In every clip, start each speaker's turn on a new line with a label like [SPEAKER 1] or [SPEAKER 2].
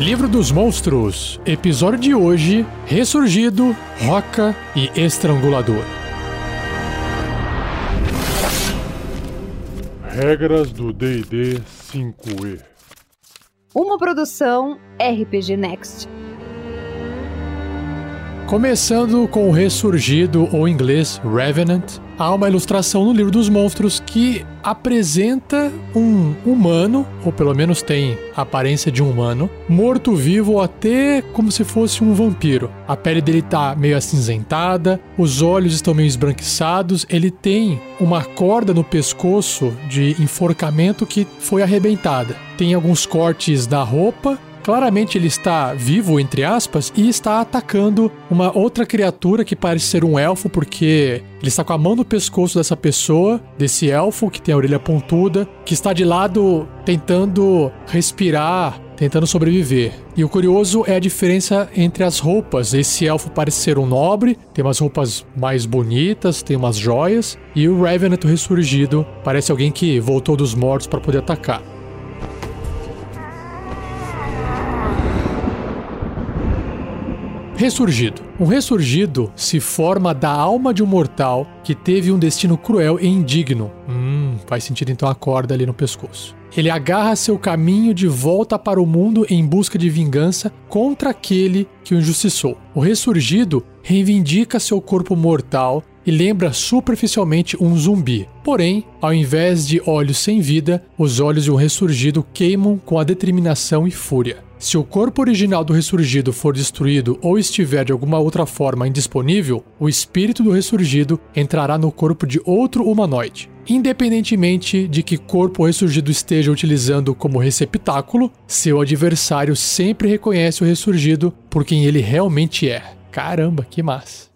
[SPEAKER 1] Livro dos Monstros, episódio de hoje: Ressurgido, Roca e Estrangulador.
[SPEAKER 2] Regras do DD 5E.
[SPEAKER 3] Uma produção RPG Next.
[SPEAKER 1] Começando com o Ressurgido, ou inglês Revenant, há uma ilustração no livro dos monstros que apresenta um humano, ou pelo menos tem a aparência de um humano, morto-vivo ou até como se fosse um vampiro. A pele dele tá meio acinzentada, os olhos estão meio esbranquiçados, ele tem uma corda no pescoço de enforcamento que foi arrebentada. Tem alguns cortes na roupa Claramente ele está vivo, entre aspas, e está atacando uma outra criatura que parece ser um elfo, porque ele está com a mão no pescoço dessa pessoa, desse elfo que tem a orelha pontuda, que está de lado tentando respirar, tentando sobreviver. E o curioso é a diferença entre as roupas. Esse elfo parece ser um nobre, tem umas roupas mais bonitas, tem umas joias, e o Revenant ressurgido parece alguém que voltou dos mortos para poder atacar. Ressurgido. Um ressurgido se forma da alma de um mortal que teve um destino cruel e indigno. Hum, faz sentido então a corda ali no pescoço. Ele agarra seu caminho de volta para o mundo em busca de vingança contra aquele que o injustiçou. O ressurgido reivindica seu corpo mortal e lembra superficialmente um zumbi. Porém, ao invés de olhos sem vida, os olhos de um ressurgido queimam com a determinação e fúria. Se o corpo original do ressurgido for destruído ou estiver de alguma outra forma indisponível, o espírito do ressurgido entrará no corpo de outro humanoide. Independentemente de que corpo o ressurgido esteja utilizando como receptáculo, seu adversário sempre reconhece o ressurgido por quem ele realmente é. Caramba, que massa!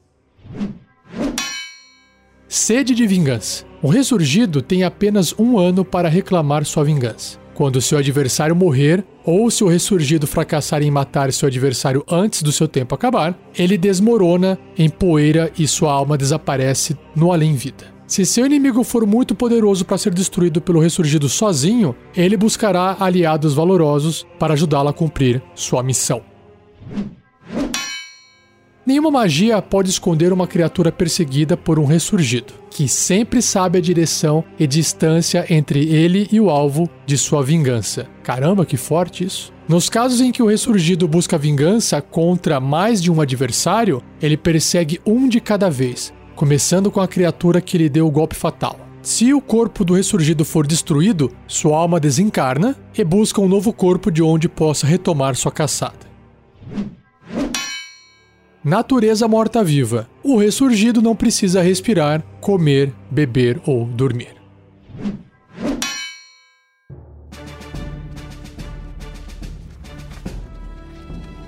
[SPEAKER 1] Sede de vingança. O ressurgido tem apenas um ano para reclamar sua vingança. Quando seu adversário morrer, ou se o ressurgido fracassar em matar seu adversário antes do seu tempo acabar, ele desmorona em poeira e sua alma desaparece no além-vida. Se seu inimigo for muito poderoso para ser destruído pelo ressurgido sozinho, ele buscará aliados valorosos para ajudá-lo a cumprir sua missão. Nenhuma magia pode esconder uma criatura perseguida por um ressurgido, que sempre sabe a direção e distância entre ele e o alvo de sua vingança. Caramba, que forte isso! Nos casos em que o ressurgido busca vingança contra mais de um adversário, ele persegue um de cada vez, começando com a criatura que lhe deu o golpe fatal. Se o corpo do ressurgido for destruído, sua alma desencarna e busca um novo corpo de onde possa retomar sua caçada. Natureza morta-viva. O ressurgido não precisa respirar, comer, beber ou dormir.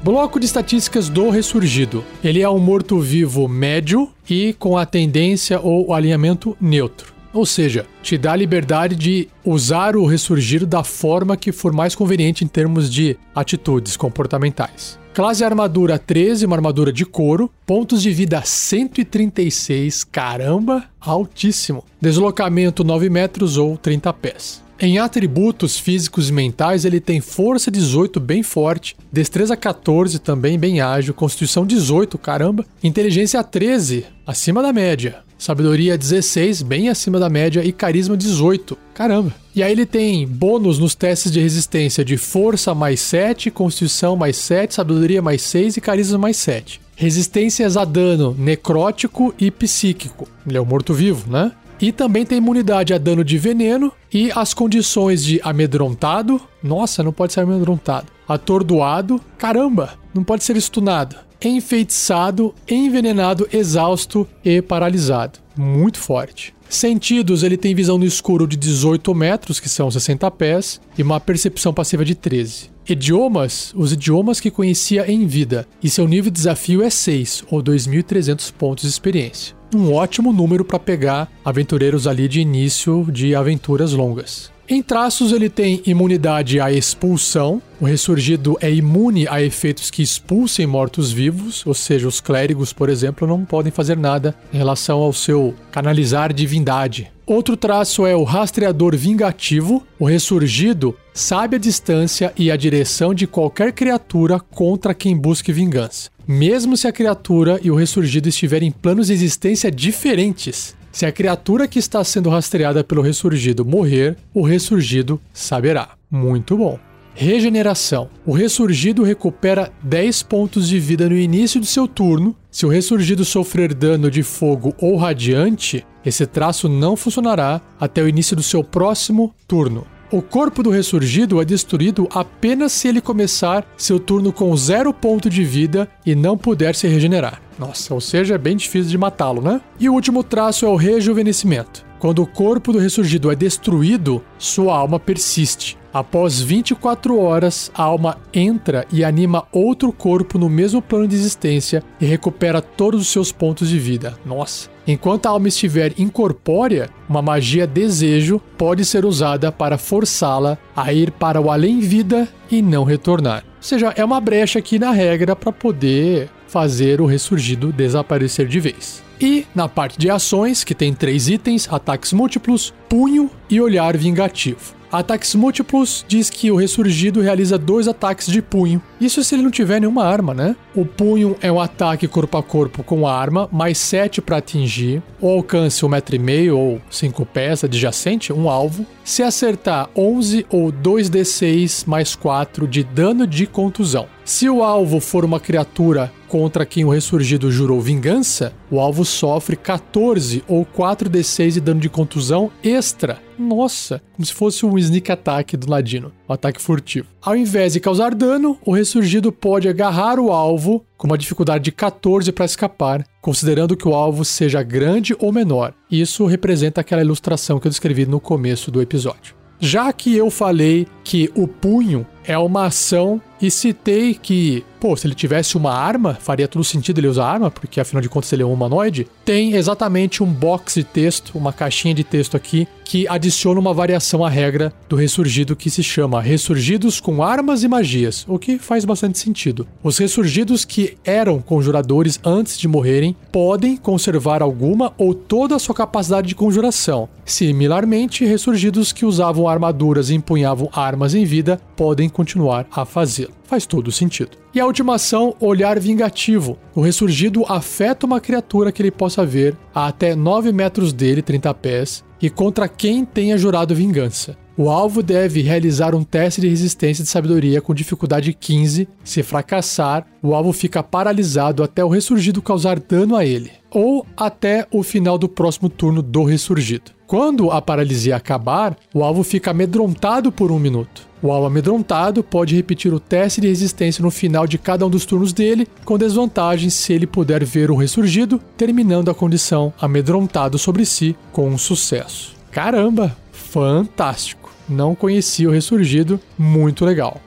[SPEAKER 1] Bloco de estatísticas do ressurgido. Ele é um morto-vivo médio e com a tendência ou alinhamento neutro. Ou seja, te dá a liberdade de usar o ressurgido da forma que for mais conveniente em termos de atitudes comportamentais. Classe armadura 13, uma armadura de couro. Pontos de vida 136, caramba, altíssimo. Deslocamento 9 metros ou 30 pés. Em atributos físicos e mentais, ele tem força 18 bem forte, destreza 14 também bem ágil, constituição 18, caramba, inteligência 13, acima da média, sabedoria 16, bem acima da média e carisma 18. Caramba. E aí ele tem bônus nos testes de resistência de força mais 7, constituição mais 7, sabedoria mais 6 e carisma mais 7. Resistências a dano necrótico e psíquico. Ele é um morto-vivo, né? E também tem imunidade a dano de veneno e as condições de amedrontado. Nossa, não pode ser amedrontado. Atordoado. Caramba, não pode ser estunado. Enfeitiçado, envenenado, exausto e paralisado. Muito forte. Sentidos, ele tem visão no escuro de 18 metros, que são 60 pés, e uma percepção passiva de 13. Idiomas, os idiomas que conhecia em vida, e seu nível de desafio é 6, ou 2.300 pontos de experiência. Um ótimo número para pegar aventureiros ali de início de aventuras longas. Em traços, ele tem imunidade à expulsão. O ressurgido é imune a efeitos que expulsem mortos-vivos, ou seja, os clérigos, por exemplo, não podem fazer nada em relação ao seu canalizar divindade. Outro traço é o rastreador vingativo. O ressurgido sabe a distância e a direção de qualquer criatura contra quem busque vingança, mesmo se a criatura e o ressurgido estiverem em planos de existência diferentes. Se a criatura que está sendo rastreada pelo ressurgido morrer, o ressurgido saberá. Muito bom. Regeneração. O ressurgido recupera 10 pontos de vida no início do seu turno. Se o ressurgido sofrer dano de fogo ou radiante, esse traço não funcionará até o início do seu próximo turno. O corpo do ressurgido é destruído apenas se ele começar seu turno com zero ponto de vida e não puder se regenerar. Nossa, ou seja, é bem difícil de matá-lo, né? E o último traço é o rejuvenescimento. Quando o corpo do ressurgido é destruído, sua alma persiste. Após 24 horas, a alma entra e anima outro corpo no mesmo plano de existência e recupera todos os seus pontos de vida. Nossa! Enquanto a alma estiver incorpórea, uma magia desejo pode ser usada para forçá-la a ir para o além-vida e não retornar. Ou seja, é uma brecha aqui na regra para poder fazer o ressurgido desaparecer de vez. E na parte de ações, que tem três itens: ataques múltiplos, punho e olhar vingativo. Ataques múltiplos diz que o ressurgido realiza dois ataques de punho. Isso se ele não tiver nenhuma arma, né? O punho é um ataque corpo a corpo com arma, mais 7 para atingir. O alcance 1,5 um ou 5 pés adjacente, um alvo. Se acertar 11 ou 2d6 mais 4 de dano de contusão. Se o alvo for uma criatura contra quem o ressurgido jurou vingança, o alvo sofre 14 ou 4d6 de dano de contusão extra. Nossa, como se fosse um sneak attack do ladino, um ataque furtivo. Ao invés de causar dano, o ressurgido pode agarrar o alvo com uma dificuldade de 14 para escapar, considerando que o alvo seja grande ou menor. Isso representa aquela ilustração que eu descrevi no começo do episódio. Já que eu falei que o punho é uma ação e citei que, pô, se ele tivesse uma arma, faria todo sentido ele usar arma, porque afinal de contas ele é um humanoide. Tem exatamente um box de texto, uma caixinha de texto aqui, que adiciona uma variação à regra do ressurgido que se chama Ressurgidos com Armas e Magias, o que faz bastante sentido. Os ressurgidos que eram conjuradores antes de morrerem podem conservar alguma ou toda a sua capacidade de conjuração. Similarmente, ressurgidos que usavam armaduras e empunhavam armas em vida podem continuar a fazê-lo. Faz todo sentido. E a última ação, olhar vingativo. O ressurgido afeta uma criatura que ele possa ver a até 9 metros dele, 30 pés, e contra quem tenha jurado vingança. O alvo deve realizar um teste de resistência de sabedoria com dificuldade 15. Se fracassar, o alvo fica paralisado até o ressurgido causar dano a ele, ou até o final do próximo turno do ressurgido. Quando a paralisia acabar, o alvo fica amedrontado por um minuto. O alvo amedrontado pode repetir o teste de resistência no final de cada um dos turnos dele, com desvantagem se ele puder ver o ressurgido, terminando a condição amedrontado sobre si com um sucesso. Caramba, fantástico! Não conhecia o ressurgido, muito legal.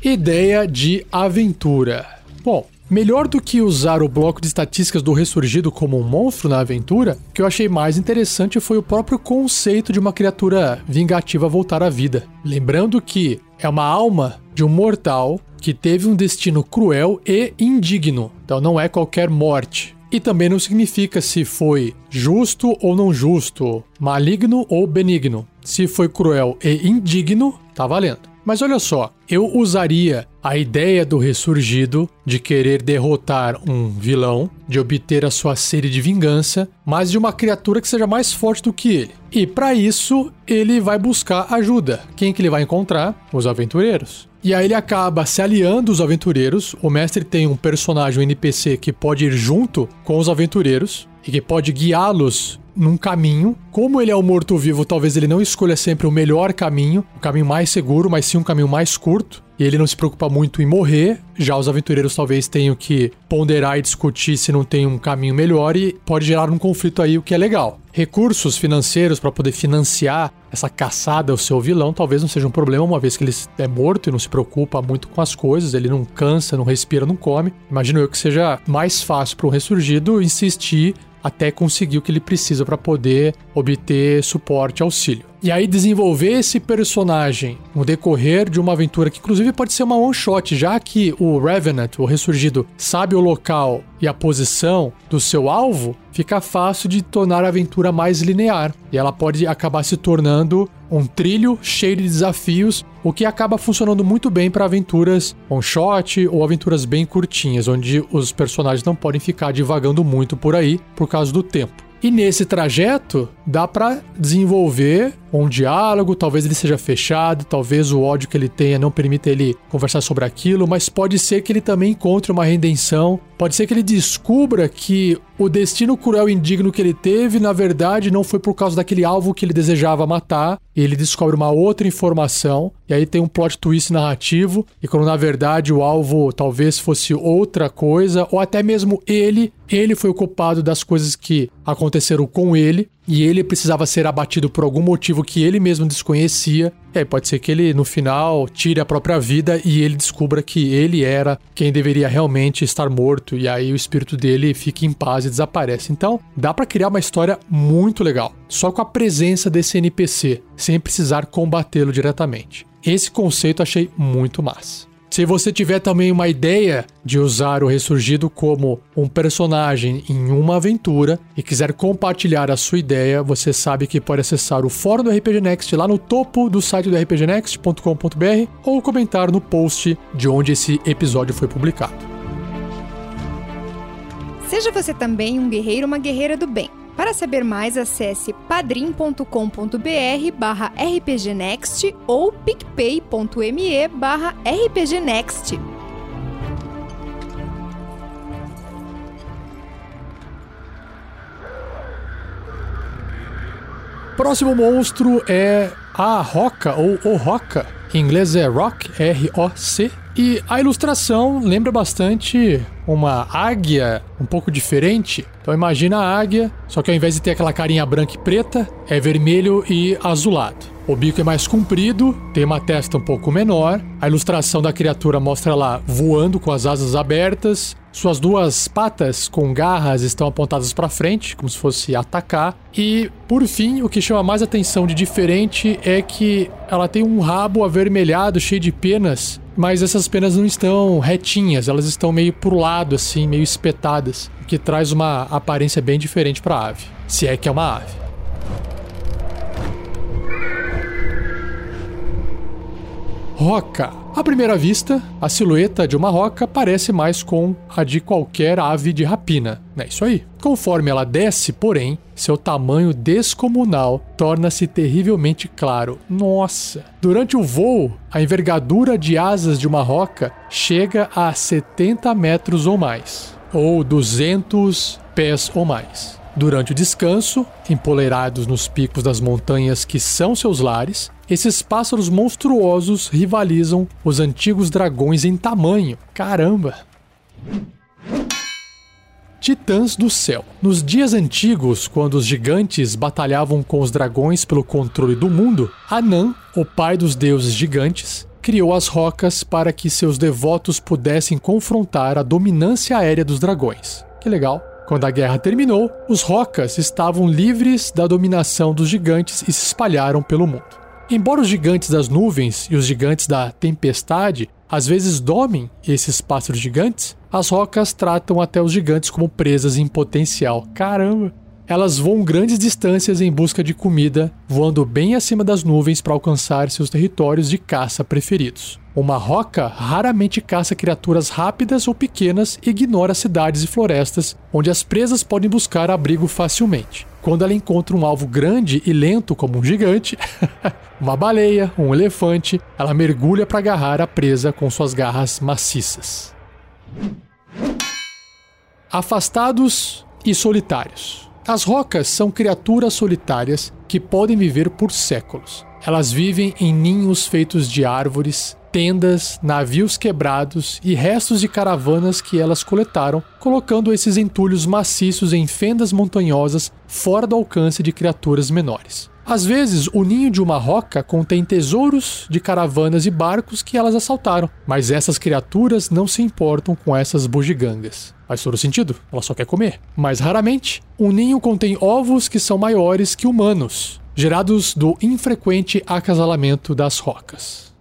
[SPEAKER 1] Ideia de aventura. Bom, Melhor do que usar o bloco de estatísticas do ressurgido como um monstro na aventura, o que eu achei mais interessante foi o próprio conceito de uma criatura vingativa voltar à vida. Lembrando que é uma alma de um mortal que teve um destino cruel e indigno. Então não é qualquer morte. E também não significa se foi justo ou não justo, maligno ou benigno. Se foi cruel e indigno, tá valendo. Mas olha só, eu usaria a ideia do ressurgido de querer derrotar um vilão, de obter a sua sede de vingança, mas de uma criatura que seja mais forte do que ele. E para isso, ele vai buscar ajuda. Quem que ele vai encontrar? Os aventureiros. E aí ele acaba se aliando aos aventureiros. O mestre tem um personagem, um NPC, que pode ir junto com os aventureiros e que pode guiá-los num caminho. Como ele é o morto-vivo, talvez ele não escolha sempre o melhor caminho, o caminho mais seguro, mas sim um caminho mais curto. E ele não se preocupa muito em morrer. Já os aventureiros talvez tenham que ponderar e discutir se não tem um caminho melhor e pode gerar um conflito aí, o que é legal. Recursos financeiros para poder financiar essa caçada ao seu vilão talvez não seja um problema, uma vez que ele é morto e não se preocupa muito com as coisas, ele não cansa, não respira, não come. Imagino eu que seja mais fácil para um ressurgido insistir até conseguir o que ele precisa para poder obter suporte e auxílio. E aí desenvolver esse personagem no decorrer de uma aventura que inclusive pode ser uma one shot, já que o Revenant, o ressurgido, sabe o local e a posição do seu alvo, fica fácil de tornar a aventura mais linear. E ela pode acabar se tornando um trilho cheio de desafios, o que acaba funcionando muito bem para aventuras one shot ou aventuras bem curtinhas, onde os personagens não podem ficar divagando muito por aí por causa do tempo. E nesse trajeto dá para desenvolver um diálogo, talvez ele seja fechado, talvez o ódio que ele tenha não permita ele conversar sobre aquilo, mas pode ser que ele também encontre uma redenção, pode ser que ele descubra que o destino cruel e indigno que ele teve, na verdade, não foi por causa daquele alvo que ele desejava matar, ele descobre uma outra informação, e aí tem um plot twist narrativo, e quando na verdade o alvo talvez fosse outra coisa, ou até mesmo ele, ele foi o culpado das coisas que aconteceram com ele, e ele precisava ser abatido por algum motivo que ele mesmo desconhecia. E aí pode ser que ele no final tire a própria vida e ele descubra que ele era quem deveria realmente estar morto e aí o espírito dele fica em paz e desaparece. Então, dá para criar uma história muito legal, só com a presença desse NPC, sem precisar combatê-lo diretamente. Esse conceito achei muito massa. Se você tiver também uma ideia de usar o Ressurgido como um personagem em uma aventura e quiser compartilhar a sua ideia, você sabe que pode acessar o fórum do RPG Next lá no topo do site do rpgnext.com.br ou comentar no post de onde esse episódio foi publicado.
[SPEAKER 4] Seja você também um guerreiro ou uma guerreira do bem. Para saber mais, acesse padrim.com.br barra rpgnext ou picpay.me barra rpgnext.
[SPEAKER 1] Próximo monstro é a Roca ou o Roca. Em inglês é Rock, R-O-C. E a ilustração lembra bastante uma águia um pouco diferente. Então imagina a águia, só que ao invés de ter aquela carinha branca e preta, é vermelho e azulado. O bico é mais comprido, tem uma testa um pouco menor. A ilustração da criatura mostra ela voando com as asas abertas. Suas duas patas com garras estão apontadas para frente, como se fosse atacar. E, por fim, o que chama mais atenção de diferente é que ela tem um rabo avermelhado, cheio de penas, mas essas penas não estão retinhas, elas estão meio pro lado, assim, meio espetadas, o que traz uma aparência bem diferente para a ave, se é que é uma ave. Roca. À primeira vista, a silhueta de uma roca parece mais com a de qualquer ave de rapina. É isso aí. Conforme ela desce, porém, seu tamanho descomunal torna-se terrivelmente claro. Nossa! Durante o voo, a envergadura de asas de uma roca chega a 70 metros ou mais, ou 200 pés ou mais. Durante o descanso, empoleirados nos picos das montanhas que são seus lares, esses pássaros monstruosos rivalizam os antigos dragões em tamanho. Caramba! Titãs do Céu. Nos dias antigos, quando os gigantes batalhavam com os dragões pelo controle do mundo, Anan, o pai dos deuses gigantes, criou as rocas para que seus devotos pudessem confrontar a dominância aérea dos dragões. Que legal! Quando a guerra terminou, os rocas estavam livres da dominação dos gigantes e se espalharam pelo mundo. Embora os gigantes das nuvens e os gigantes da tempestade às vezes domem esses pássaros gigantes, as rocas tratam até os gigantes como presas em potencial. Caramba! Elas voam grandes distâncias em busca de comida, voando bem acima das nuvens para alcançar seus territórios de caça preferidos. Uma roca raramente caça criaturas rápidas ou pequenas e ignora cidades e florestas, onde as presas podem buscar abrigo facilmente. Quando ela encontra um alvo grande e lento, como um gigante, uma baleia, um elefante, ela mergulha para agarrar a presa com suas garras maciças. Afastados e solitários. As rocas são criaturas solitárias que podem viver por séculos. Elas vivem em ninhos feitos de árvores, tendas, navios quebrados e restos de caravanas que elas coletaram, colocando esses entulhos maciços em fendas montanhosas fora do alcance de criaturas menores. Às vezes, o ninho de uma roca contém tesouros de caravanas e barcos que elas assaltaram, mas essas criaturas não se importam com essas bugigangas. Faz todo sentido, ela só quer comer. Mas raramente, um ninho contém ovos que são maiores que humanos, gerados do infrequente acasalamento das rocas.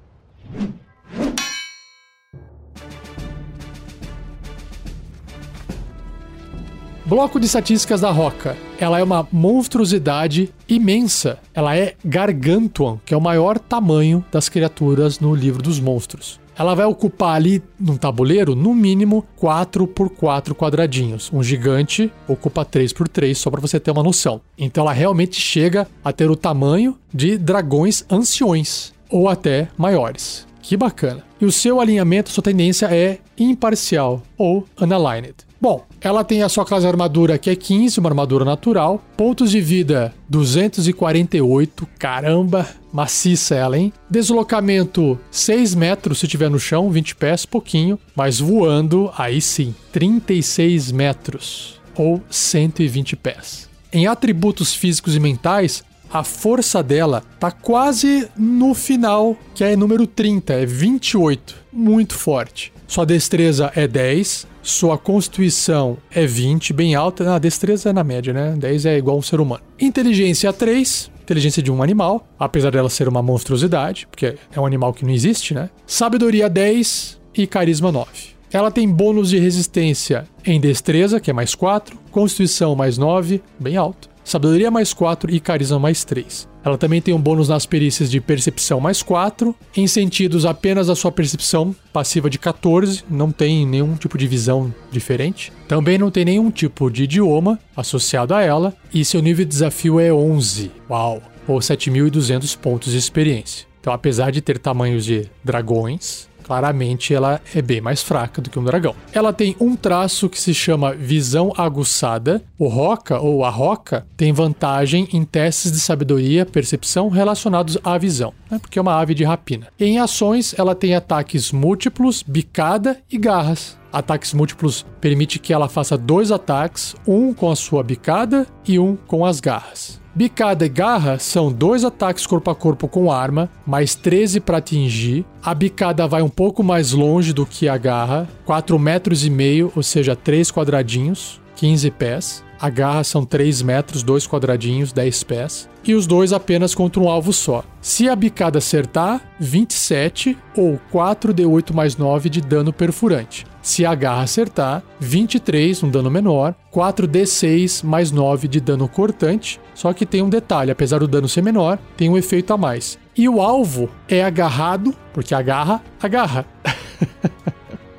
[SPEAKER 1] Bloco de estatísticas da Roca. Ela é uma monstruosidade imensa. Ela é Gargantuan, que é o maior tamanho das criaturas no livro dos monstros. Ela vai ocupar ali num tabuleiro, no mínimo 4 por 4 quadradinhos. Um gigante ocupa 3 por 3, só para você ter uma noção. Então ela realmente chega a ter o tamanho de dragões anciões ou até maiores. Que bacana. E o seu alinhamento, sua tendência é imparcial ou unaligned. Bom, ela tem a sua classe armadura que é 15, uma armadura natural. Pontos de vida 248, caramba, maciça ela, hein? Deslocamento 6 metros se tiver no chão, 20 pés, pouquinho. Mas voando, aí sim, 36 metros ou 120 pés. Em atributos físicos e mentais, a força dela tá quase no final, que é número 30, é 28. Muito forte. Sua destreza é 10, sua constituição é 20, bem alta. A destreza é na média, né? 10 é igual a um ser humano. Inteligência 3, inteligência de um animal, apesar dela ser uma monstruosidade, porque é um animal que não existe, né? Sabedoria 10 e carisma 9. Ela tem bônus de resistência em destreza, que é mais 4, constituição mais 9, bem alto, sabedoria mais 4 e carisma mais 3. Ela também tem um bônus nas perícias de percepção mais 4, em sentidos apenas a sua percepção passiva de 14, não tem nenhum tipo de visão diferente. Também não tem nenhum tipo de idioma associado a ela, e seu nível de desafio é 11. Uau! Ou 7.200 pontos de experiência. Então, apesar de ter tamanhos de dragões, Claramente ela é bem mais fraca do que um dragão. Ela tem um traço que se chama visão aguçada. O Roca ou a Roca tem vantagem em testes de sabedoria, percepção relacionados à visão, né? porque é uma ave de rapina. Em ações, ela tem ataques múltiplos, bicada e garras. Ataques múltiplos permite que ela faça dois ataques, um com a sua bicada e um com as garras. Bicada e garra são dois ataques corpo a corpo com arma, mais 13 para atingir. A bicada vai um pouco mais longe do que a garra, 4 metros e meio, ou seja, 3 quadradinhos, 15 pés. A garra são 3 metros, 2 quadradinhos, 10 pés. E os dois apenas contra um alvo só. Se a bicada acertar, 27 ou 4d8 mais 9 de dano perfurante. Se a garra acertar, 23, um dano menor, 4d6 mais 9 de dano cortante. Só que tem um detalhe: apesar do dano ser menor, tem um efeito a mais. E o alvo é agarrado, porque agarra, agarra.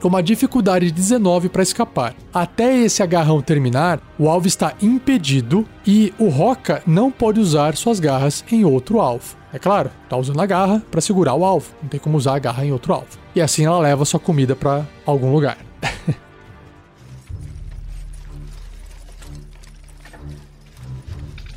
[SPEAKER 1] com uma dificuldade de 19 para escapar. Até esse agarrão terminar, o alvo está impedido e o Roca não pode usar suas garras em outro alvo. É claro, tá usando a garra para segurar o alvo, não tem como usar a garra em outro alvo. E assim ela leva sua comida para algum lugar.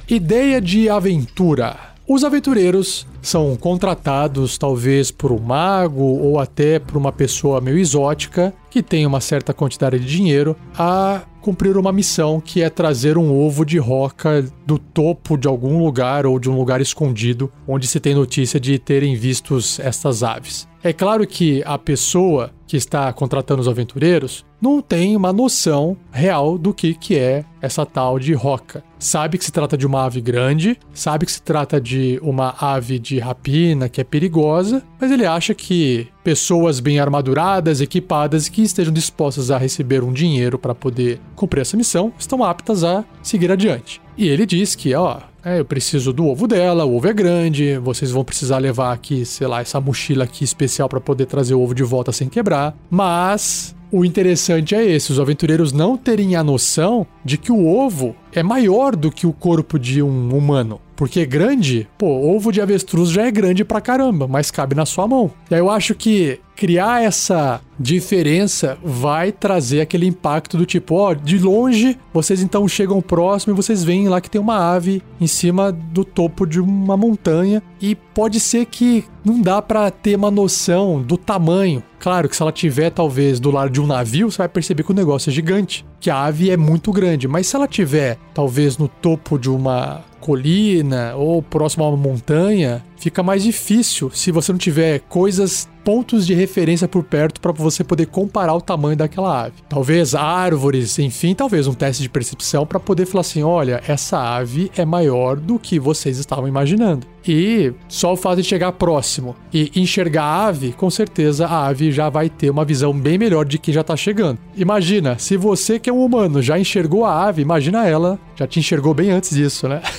[SPEAKER 1] Ideia de aventura. Os aventureiros são contratados talvez por um mago ou até por uma pessoa meio exótica que tem uma certa quantidade de dinheiro a cumprir uma missão que é trazer um ovo de roca do topo de algum lugar ou de um lugar escondido onde se tem notícia de terem vistos estas aves. É claro que a pessoa que está contratando os aventureiros não tem uma noção real do que, que é essa tal de roca. Sabe que se trata de uma ave grande, sabe que se trata de uma ave de rapina que é perigosa, mas ele acha que pessoas bem armaduradas, equipadas e que estejam dispostas a receber um dinheiro para poder cumprir essa missão estão aptas a seguir adiante. E ele diz que, ó, é, eu preciso do ovo dela, o ovo é grande, vocês vão precisar levar aqui, sei lá, essa mochila aqui especial para poder trazer o ovo de volta sem quebrar. Mas o interessante é esse: os aventureiros não terem a noção de que o ovo é maior do que o corpo de um humano. Porque é grande, pô, ovo de avestruz já é grande pra caramba, mas cabe na sua mão. E aí eu acho que criar essa diferença vai trazer aquele impacto do tipo, ó, de longe vocês então chegam próximo e vocês veem lá que tem uma ave cima do topo de uma montanha. E pode ser que não dá para ter uma noção do tamanho. Claro que se ela tiver talvez do lado de um navio, você vai perceber que o negócio é gigante, que a ave é muito grande, mas se ela tiver talvez no topo de uma colina ou próximo a uma montanha, fica mais difícil se você não tiver coisas pontos de referência por perto para você poder comparar o tamanho daquela ave. Talvez árvores, enfim, talvez um teste de percepção para poder falar assim: olha, essa ave é maior do que vocês estavam imaginando. E só o fato de chegar próximo e enxergar a ave, com certeza a ave já vai ter uma visão bem melhor de quem já tá chegando. Imagina, se você que é um humano já enxergou a ave, imagina ela, já te enxergou bem antes disso, né?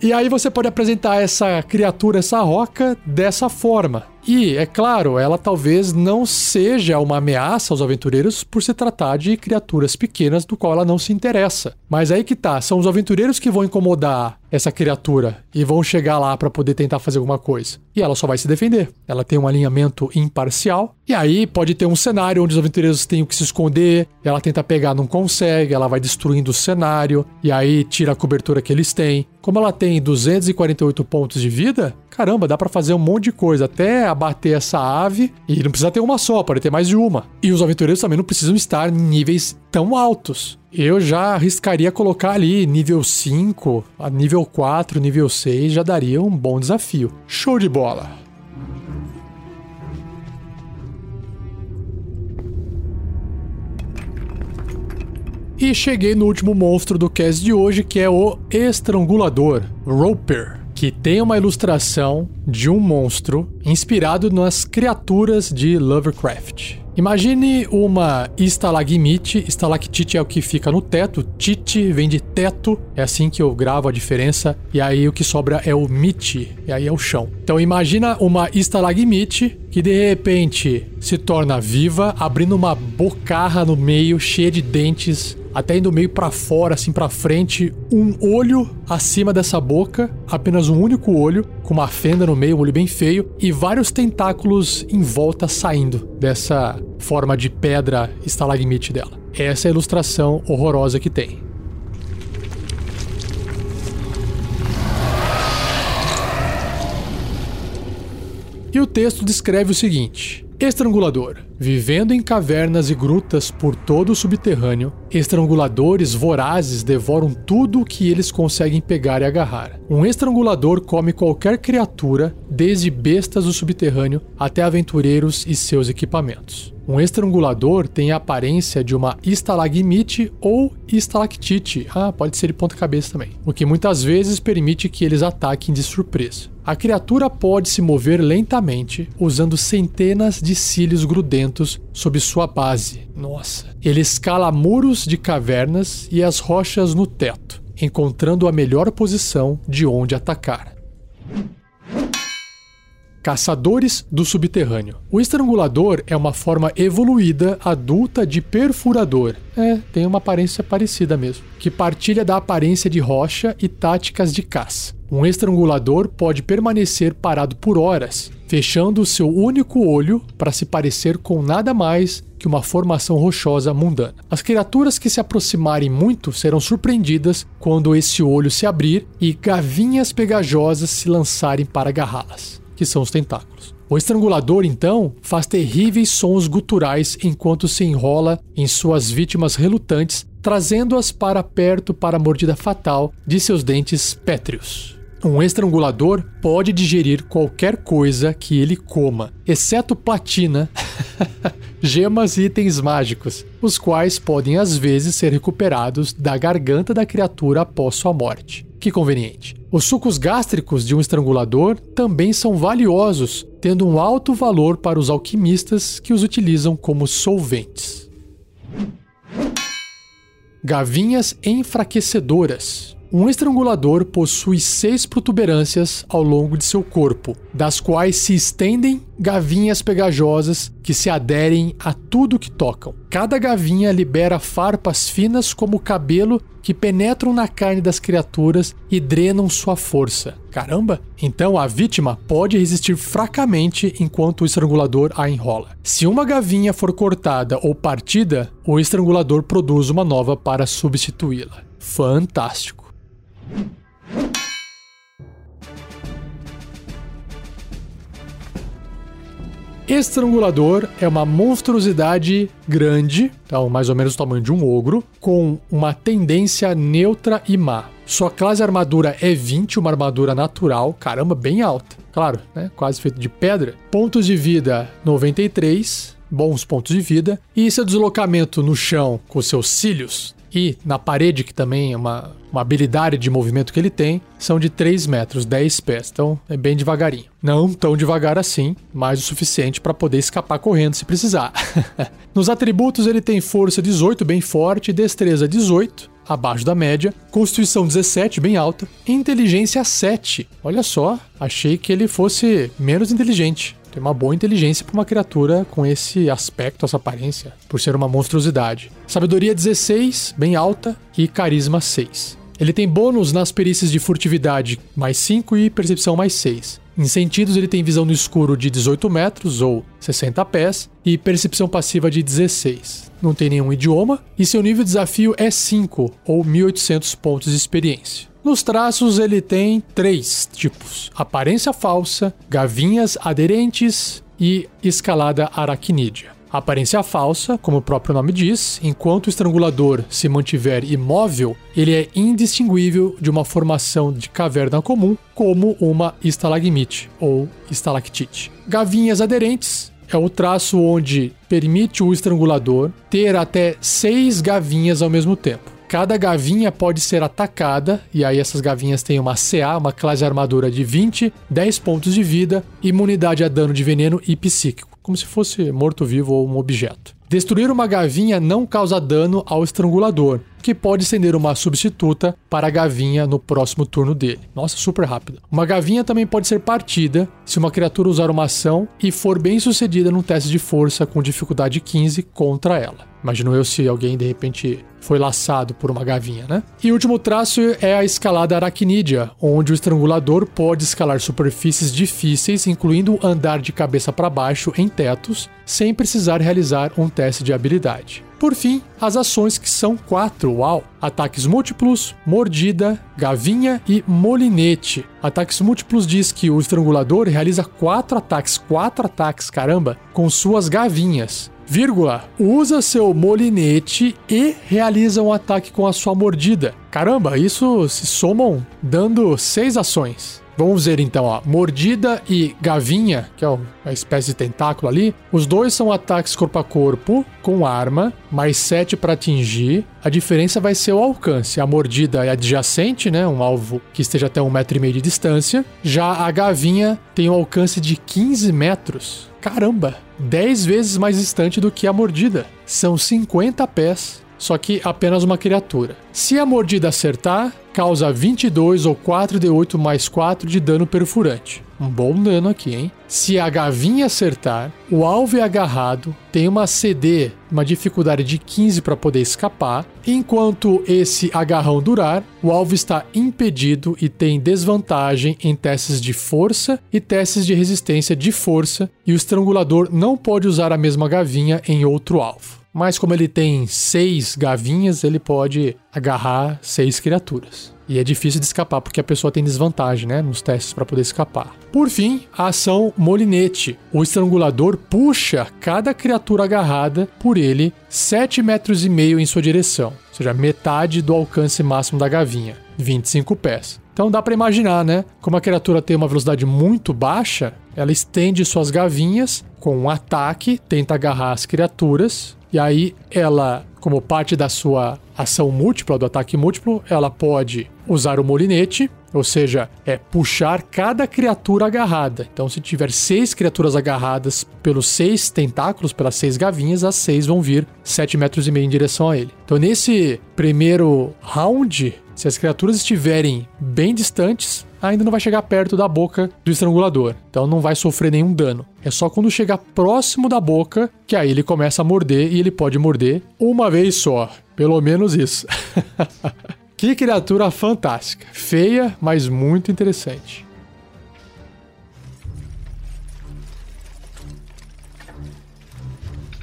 [SPEAKER 1] E aí você pode apresentar essa criatura, essa roca, dessa forma. E, é claro, ela talvez não seja uma ameaça aos aventureiros por se tratar de criaturas pequenas do qual ela não se interessa. Mas aí que tá, são os aventureiros que vão incomodar essa criatura e vão chegar lá para poder tentar fazer alguma coisa. E ela só vai se defender. Ela tem um alinhamento imparcial. E aí pode ter um cenário onde os aventureiros têm que se esconder, ela tenta pegar, não consegue, ela vai destruindo o cenário e aí tira a cobertura que eles têm. Como ela tem 248 pontos de vida, caramba, dá para fazer um monte de coisa, até abater essa ave, e não precisa ter uma só, pode ter mais de uma. E os aventureiros também não precisam estar em níveis tão altos. Eu já arriscaria colocar ali nível 5, a nível 4, nível 6 já daria um bom desafio. Show de bola! E cheguei no último monstro do cast de hoje, que é o Estrangulador, Roper, que tem uma ilustração de um monstro inspirado nas criaturas de Lovecraft. Imagine uma estalagmite, estalactite é o que fica no teto, tite vem de teto, é assim que eu gravo a diferença, e aí o que sobra é o mite, e aí é o chão. Então imagina uma estalagmite que de repente se torna viva, abrindo uma bocarra no meio cheia de dentes, até indo meio para fora, assim para frente, um olho acima dessa boca, apenas um único olho, com uma fenda no meio, um olho bem feio, e vários tentáculos em volta saindo dessa forma de pedra estalagmite dela. Essa é a ilustração horrorosa que tem. E o texto descreve o seguinte: Estrangulador. Vivendo em cavernas e grutas por todo o subterrâneo, estranguladores vorazes devoram tudo o que eles conseguem pegar e agarrar. Um estrangulador come qualquer criatura, desde bestas do subterrâneo até aventureiros e seus equipamentos. Um estrangulador tem a aparência de uma estalagmite ou estalactite. Ah, pode ser de ponta cabeça também. O que muitas vezes permite que eles ataquem de surpresa. A criatura pode se mover lentamente usando centenas de cílios grudentos sob sua base. Nossa. Ele escala muros de cavernas e as rochas no teto, encontrando a melhor posição de onde atacar. Caçadores do subterrâneo. O estrangulador é uma forma evoluída adulta de perfurador. É, tem uma aparência parecida mesmo. Que partilha da aparência de rocha e táticas de caça. Um estrangulador pode permanecer parado por horas, fechando o seu único olho para se parecer com nada mais que uma formação rochosa mundana. As criaturas que se aproximarem muito serão surpreendidas quando esse olho se abrir e gavinhas pegajosas se lançarem para agarrá-las que são os tentáculos. O estrangulador, então, faz terríveis sons guturais enquanto se enrola em suas vítimas relutantes, trazendo-as para perto para a mordida fatal de seus dentes pétreos. Um estrangulador pode digerir qualquer coisa que ele coma, exceto platina, gemas e itens mágicos, os quais podem às vezes ser recuperados da garganta da criatura após sua morte. Que conveniente. Os sucos gástricos de um estrangulador também são valiosos, tendo um alto valor para os alquimistas que os utilizam como solventes. Gavinhas enfraquecedoras. Um estrangulador possui seis protuberâncias ao longo de seu corpo, das quais se estendem gavinhas pegajosas que se aderem a tudo que tocam. Cada gavinha libera farpas finas como cabelo que penetram na carne das criaturas e drenam sua força. Caramba! Então a vítima pode resistir fracamente enquanto o estrangulador a enrola. Se uma gavinha for cortada ou partida, o estrangulador produz uma nova para substituí-la. Fantástico! Estrangulador é uma monstruosidade grande, então mais ou menos o tamanho de um ogro, com uma tendência neutra e má. Sua classe armadura é 20, uma armadura natural, caramba, bem alta. Claro, né? Quase feito de pedra. Pontos de vida 93, bons pontos de vida. E seu deslocamento no chão com seus cílios e na parede, que também é uma, uma habilidade de movimento que ele tem, são de 3 metros, 10 pés. Então é bem devagarinho. Não tão devagar assim, mas o suficiente para poder escapar correndo se precisar. Nos atributos ele tem força 18, bem forte, destreza 18, abaixo da média, constituição 17, bem alta, inteligência 7. Olha só, achei que ele fosse menos inteligente. Tem uma boa inteligência para uma criatura com esse aspecto, essa aparência, por ser uma monstruosidade. Sabedoria 16, bem alta, e carisma 6. Ele tem bônus nas perícias de furtividade mais 5 e percepção mais 6. Em sentidos, ele tem visão no escuro de 18 metros ou 60 pés e percepção passiva de 16. Não tem nenhum idioma e seu nível de desafio é 5 ou 1800 pontos de experiência. Nos traços ele tem três tipos: aparência falsa, gavinhas aderentes e escalada aracnídea. Aparência falsa, como o próprio nome diz, enquanto o estrangulador se mantiver imóvel, ele é indistinguível de uma formação de caverna comum, como uma estalagmite ou estalactite. Gavinhas aderentes é o traço onde permite o estrangulador ter até seis gavinhas ao mesmo tempo. Cada gavinha pode ser atacada, e aí essas gavinhas têm uma CA, uma classe armadura de 20, 10 pontos de vida, imunidade a dano de veneno e psíquico como se fosse morto-vivo ou um objeto. Destruir uma gavinha não causa dano ao estrangulador, que pode estender uma substituta para a gavinha no próximo turno dele. Nossa, super rápido. Uma gavinha também pode ser partida se uma criatura usar uma ação e for bem sucedida num teste de força com dificuldade 15 contra ela. Imagino eu se alguém de repente foi laçado por uma gavinha, né? E o último traço é a escalada aracnídea, onde o estrangulador pode escalar superfícies difíceis, incluindo andar de cabeça para baixo em tetos, sem precisar realizar um teste de habilidade. Por fim, as ações que são quatro, uau! Ataques múltiplos, mordida, gavinha e molinete. Ataques múltiplos diz que o estrangulador realiza quatro ataques, quatro ataques, caramba, com suas gavinhas vírgula, usa seu molinete e realiza um ataque com a sua mordida. Caramba, isso se somam dando seis ações. Vamos ver então, ó, mordida e gavinha, que é uma espécie de tentáculo ali. Os dois são ataques corpo a corpo com arma, mais 7 para atingir. A diferença vai ser o alcance. A mordida é adjacente, né, um alvo que esteja até um metro e meio de distância. Já a gavinha tem um alcance de 15 metros. Caramba, 10 vezes mais distante do que a mordida. São 50 pés só que apenas uma criatura. Se a mordida acertar, causa 22 ou 4d8 mais 4 de dano perfurante. Um bom dano aqui, hein? Se a gavinha acertar, o alvo é agarrado, tem uma CD, uma dificuldade de 15 para poder escapar. Enquanto esse agarrão durar, o alvo está impedido e tem desvantagem em testes de força e testes de resistência de força, e o estrangulador não pode usar a mesma gavinha em outro alvo mas como ele tem seis gavinhas, ele pode agarrar seis criaturas. E é difícil de escapar porque a pessoa tem desvantagem, né, nos testes para poder escapar. Por fim, a ação molinete. O estrangulador puxa cada criatura agarrada por ele 7 metros e meio em sua direção, ou seja, metade do alcance máximo da gavinha, 25 pés. Então dá para imaginar, né? Como a criatura tem uma velocidade muito baixa, ela estende suas gavinhas com um ataque, tenta agarrar as criaturas e aí ela, como parte da sua ação múltipla, do ataque múltiplo, ela pode usar o molinete, ou seja, é puxar cada criatura agarrada. Então, se tiver seis criaturas agarradas pelos seis tentáculos, pelas seis gavinhas, as seis vão vir sete metros e meio em direção a ele. Então, nesse primeiro round, se as criaturas estiverem bem distantes, ainda não vai chegar perto da boca do estrangulador, então não vai sofrer nenhum dano. É só quando chegar próximo da boca que aí ele começa a morder e ele pode morder uma vez só. Pelo menos isso. que criatura fantástica. Feia, mas muito interessante.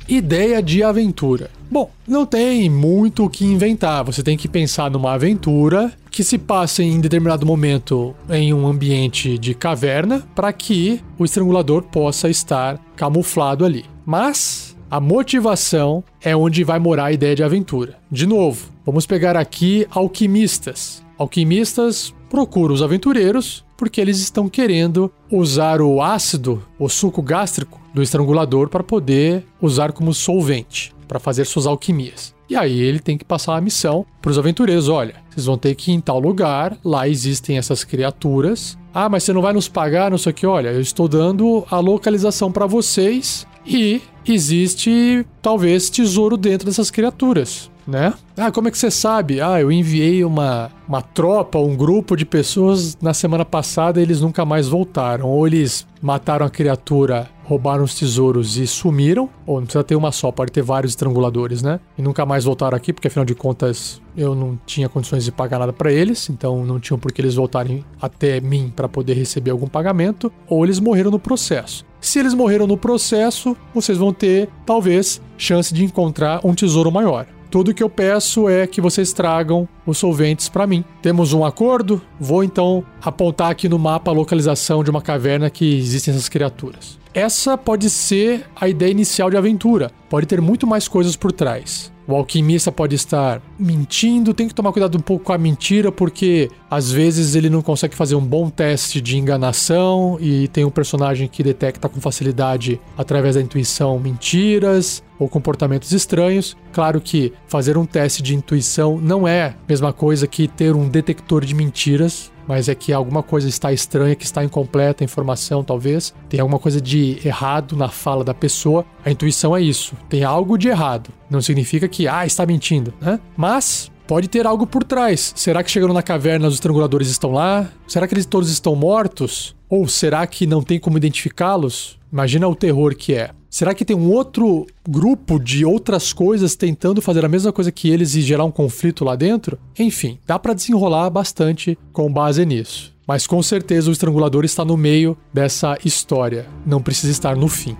[SPEAKER 1] Ideia de aventura. Bom, não tem muito o que inventar. Você tem que pensar numa aventura que se passem em determinado momento em um ambiente de caverna para que o estrangulador possa estar camuflado ali. Mas a motivação é onde vai morar a ideia de aventura. De novo, vamos pegar aqui alquimistas. Alquimistas procuram os aventureiros porque eles estão querendo usar o ácido, o suco gástrico do estrangulador para poder usar como solvente para fazer suas alquimias. E aí ele tem que passar a missão para os aventureiros: olha, vocês vão ter que ir em tal lugar, lá existem essas criaturas. Ah, mas você não vai nos pagar, não sei o que. Olha, eu estou dando a localização para vocês e existe talvez tesouro dentro dessas criaturas né? Ah, como é que você sabe? Ah, eu enviei uma, uma tropa, um grupo de pessoas na semana passada e eles nunca mais voltaram. Ou eles mataram a criatura, roubaram os tesouros e sumiram. Ou não precisa ter uma só, pode ter vários estranguladores, né? E nunca mais voltaram aqui, porque afinal de contas eu não tinha condições de pagar nada para eles, então não tinham por que eles voltarem até mim para poder receber algum pagamento. Ou eles morreram no processo. Se eles morreram no processo, vocês vão ter, talvez, chance de encontrar um tesouro maior. Tudo que eu peço é que vocês tragam os solventes para mim. Temos um acordo? Vou então apontar aqui no mapa a localização de uma caverna que existem essas criaturas. Essa pode ser a ideia inicial de aventura. Pode ter muito mais coisas por trás. O alquimista pode estar mentindo, tem que tomar cuidado um pouco com a mentira, porque às vezes ele não consegue fazer um bom teste de enganação e tem um personagem que detecta com facilidade, através da intuição, mentiras ou comportamentos estranhos. Claro que fazer um teste de intuição não é a mesma coisa que ter um detector de mentiras, mas é que alguma coisa está estranha, que está incompleta a informação, talvez. Tem alguma coisa de errado na fala da pessoa. A intuição é isso. Tem algo de errado. Não significa que, ah, está mentindo, né? Mas pode ter algo por trás. Será que chegando na caverna os estranguladores estão lá? Será que eles todos estão mortos? Ou será que não tem como identificá-los? Imagina o terror que é. Será que tem um outro grupo de outras coisas tentando fazer a mesma coisa que eles e gerar um conflito lá dentro? Enfim, dá para desenrolar bastante com base nisso. Mas com certeza o estrangulador está no meio dessa história, não precisa estar no fim.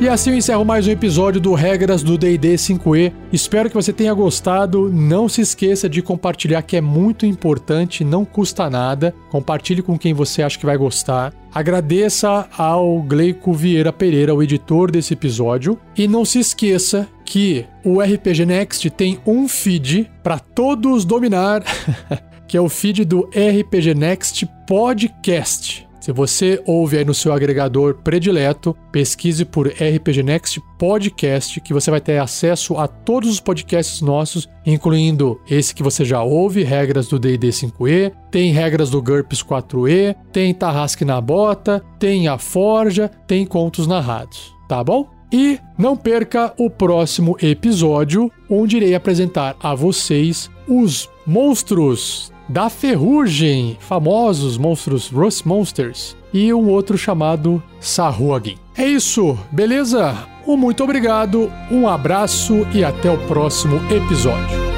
[SPEAKER 1] E assim eu encerro mais um episódio do Regras do D&D 5e. Espero que você tenha gostado. Não se esqueça de compartilhar que é muito importante, não custa nada. Compartilhe com quem você acha que vai gostar. Agradeça ao Gleico Vieira Pereira, o editor desse episódio, e não se esqueça que o RPG Next tem um feed para todos dominar, que é o feed do RPG Next Podcast. Se você ouve aí no seu agregador predileto, pesquise por RPG Next Podcast, que você vai ter acesso a todos os podcasts nossos, incluindo esse que você já ouve, regras do D&D 5e, tem regras do GURPS 4e, tem Tarrasque na Bota, tem a Forja, tem contos narrados, tá bom? E não perca o próximo episódio, onde irei apresentar a vocês os monstros da Ferrugem, famosos monstros Rust Monsters, e um outro chamado Sahuagin. É isso, beleza? Um muito obrigado, um abraço e até o próximo episódio.